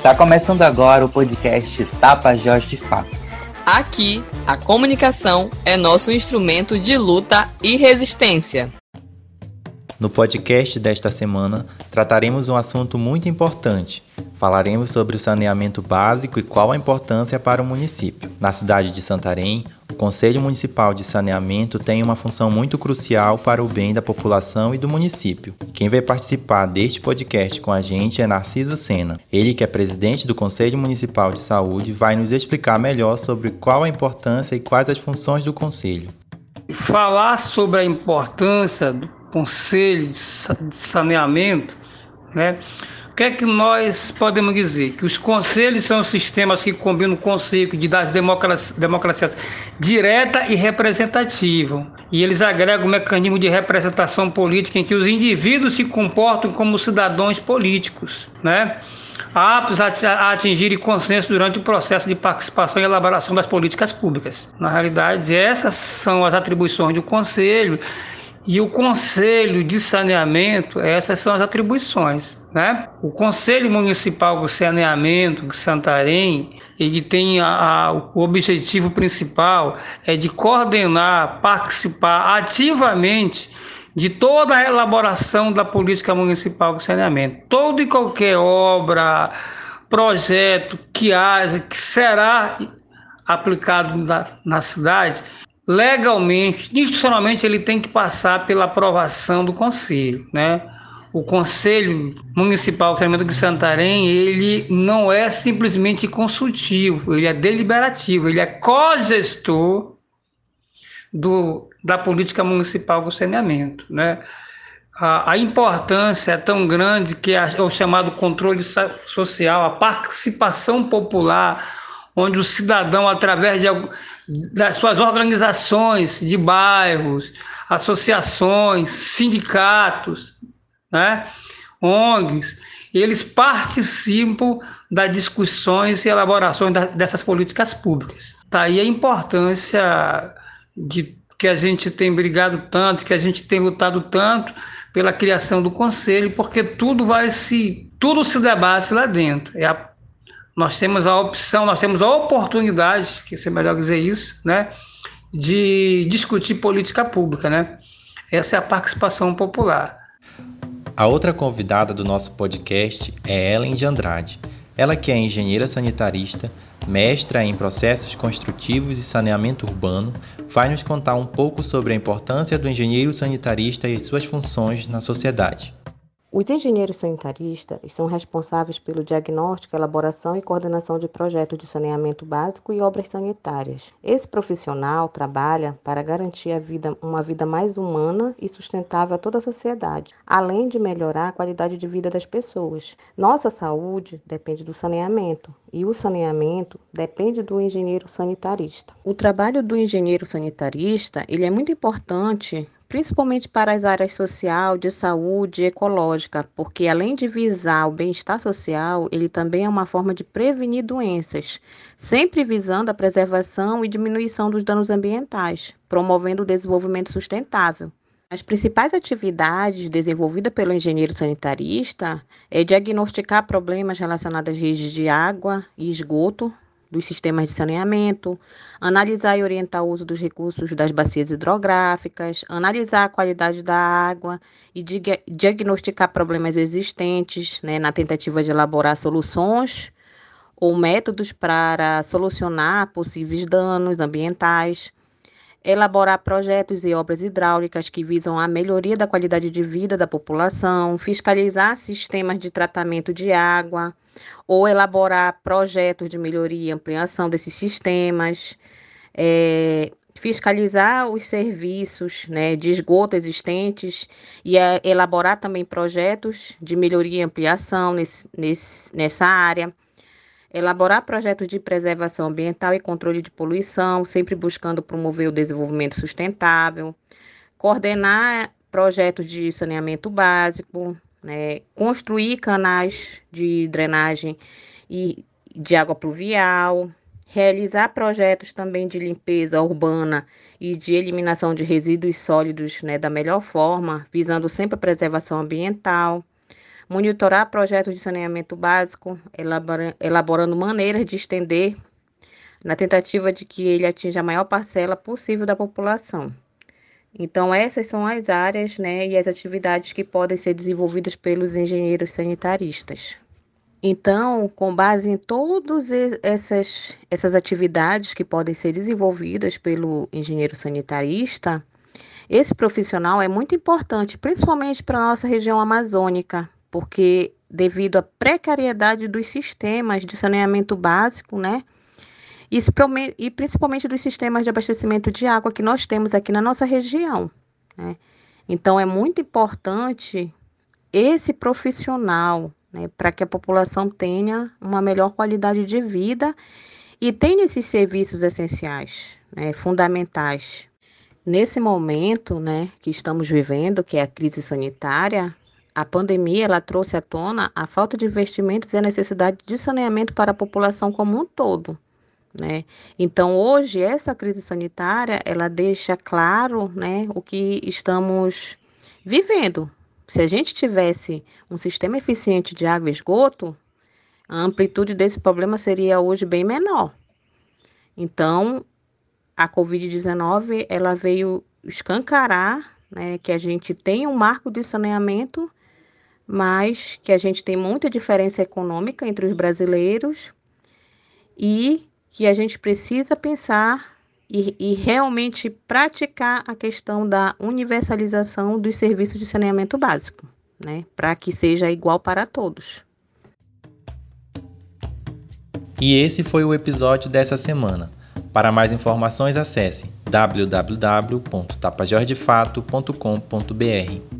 Está começando agora o podcast Tapajós de Fato. Aqui, a comunicação é nosso instrumento de luta e resistência. No podcast desta semana, trataremos um assunto muito importante. Falaremos sobre o saneamento básico e qual a importância para o município. Na cidade de Santarém, o Conselho Municipal de Saneamento tem uma função muito crucial para o bem da população e do município. Quem vai participar deste podcast com a gente é Narciso Sena. Ele, que é presidente do Conselho Municipal de Saúde, vai nos explicar melhor sobre qual a importância e quais as funções do conselho. Falar sobre a importância do conselho de saneamento, né? O que é que nós podemos dizer? Que os conselhos são sistemas que combinam o conceito de das democracias, democracias direta e representativa. E eles agregam um mecanismo de representação política em que os indivíduos se comportam como cidadãos políticos, né? aptos a atingirem consenso durante o processo de participação e elaboração das políticas públicas. Na realidade, essas são as atribuições do Conselho e o Conselho de Saneamento, essas são as atribuições. Né? O Conselho Municipal de Saneamento de Santarém, ele tem a, a, o objetivo principal é de coordenar, participar ativamente de toda a elaboração da política municipal de saneamento. Todo e qualquer obra, projeto que haja, que será aplicado na, na cidade, legalmente, institucionalmente, ele tem que passar pela aprovação do conselho, né? O Conselho Municipal Tremendo de Santarém, ele não é simplesmente consultivo, ele é deliberativo, ele é co-gestor do, da política municipal do saneamento, né? A, a importância é tão grande que é o chamado controle social, a participação popular, onde o cidadão, através de, das suas organizações de bairros, associações, sindicatos, né, ONGs, eles participam das discussões e elaborações da, dessas políticas públicas. Tá a importância de que a gente tem brigado tanto, que a gente tem lutado tanto pela criação do conselho, porque tudo vai se tudo se debate lá dentro. É a nós temos a opção, nós temos a oportunidade, que é melhor dizer isso, né, de discutir política pública, né? Essa é a participação popular. A outra convidada do nosso podcast é Ellen de Andrade. Ela que é engenheira sanitarista, mestra em processos construtivos e saneamento urbano, vai nos contar um pouco sobre a importância do engenheiro sanitarista e suas funções na sociedade. Os engenheiros sanitaristas são responsáveis pelo diagnóstico, elaboração e coordenação de projetos de saneamento básico e obras sanitárias. Esse profissional trabalha para garantir a vida, uma vida mais humana e sustentável a toda a sociedade, além de melhorar a qualidade de vida das pessoas. Nossa saúde depende do saneamento e o saneamento depende do engenheiro sanitarista. O trabalho do engenheiro sanitarista ele é muito importante principalmente para as áreas social, de saúde e ecológica, porque além de visar o bem-estar social, ele também é uma forma de prevenir doenças, sempre visando a preservação e diminuição dos danos ambientais, promovendo o desenvolvimento sustentável. As principais atividades desenvolvidas pelo engenheiro sanitarista é diagnosticar problemas relacionados às redes de água e esgoto, dos sistemas de saneamento, analisar e orientar o uso dos recursos das bacias hidrográficas, analisar a qualidade da água e diagnosticar problemas existentes né, na tentativa de elaborar soluções ou métodos para solucionar possíveis danos ambientais elaborar projetos e obras hidráulicas que visam a melhoria da qualidade de vida da população, fiscalizar sistemas de tratamento de água, ou elaborar projetos de melhoria e ampliação desses sistemas, é, fiscalizar os serviços né, de esgoto existentes e é, elaborar também projetos de melhoria e ampliação nesse, nesse, nessa área elaborar projetos de preservação ambiental e controle de poluição, sempre buscando promover o desenvolvimento sustentável, coordenar projetos de saneamento básico, né, construir canais de drenagem e de água pluvial, realizar projetos também de limpeza urbana e de eliminação de resíduos sólidos né, da melhor forma, visando sempre a preservação ambiental, monitorar projetos de saneamento básico, elaborando maneiras de estender na tentativa de que ele atinja a maior parcela possível da população. Então, essas são as áreas né, e as atividades que podem ser desenvolvidas pelos engenheiros sanitaristas. Então, com base em todas essas, essas atividades que podem ser desenvolvidas pelo engenheiro sanitarista, esse profissional é muito importante, principalmente para a nossa região amazônica, porque devido à precariedade dos sistemas de saneamento básico, né? E, principalmente dos sistemas de abastecimento de água que nós temos aqui na nossa região. Né? Então, é muito importante esse profissional né, para que a população tenha uma melhor qualidade de vida e tenha esses serviços essenciais, né, fundamentais. Nesse momento né, que estamos vivendo, que é a crise sanitária, a pandemia ela trouxe à tona a falta de investimentos e a necessidade de saneamento para a população como um todo. Né? Então, hoje, essa crise sanitária, ela deixa claro né, o que estamos vivendo. Se a gente tivesse um sistema eficiente de água e esgoto, a amplitude desse problema seria hoje bem menor. Então, a Covid-19, ela veio escancarar né, que a gente tem um marco de saneamento, mas que a gente tem muita diferença econômica entre os brasileiros e que a gente precisa pensar e, e, realmente praticar a questão da universalização dos serviços de saneamento básico, né, para que seja igual para todos. E esse foi o episódio dessa semana. Para mais informações, acesse www.tapajordefato.com.br.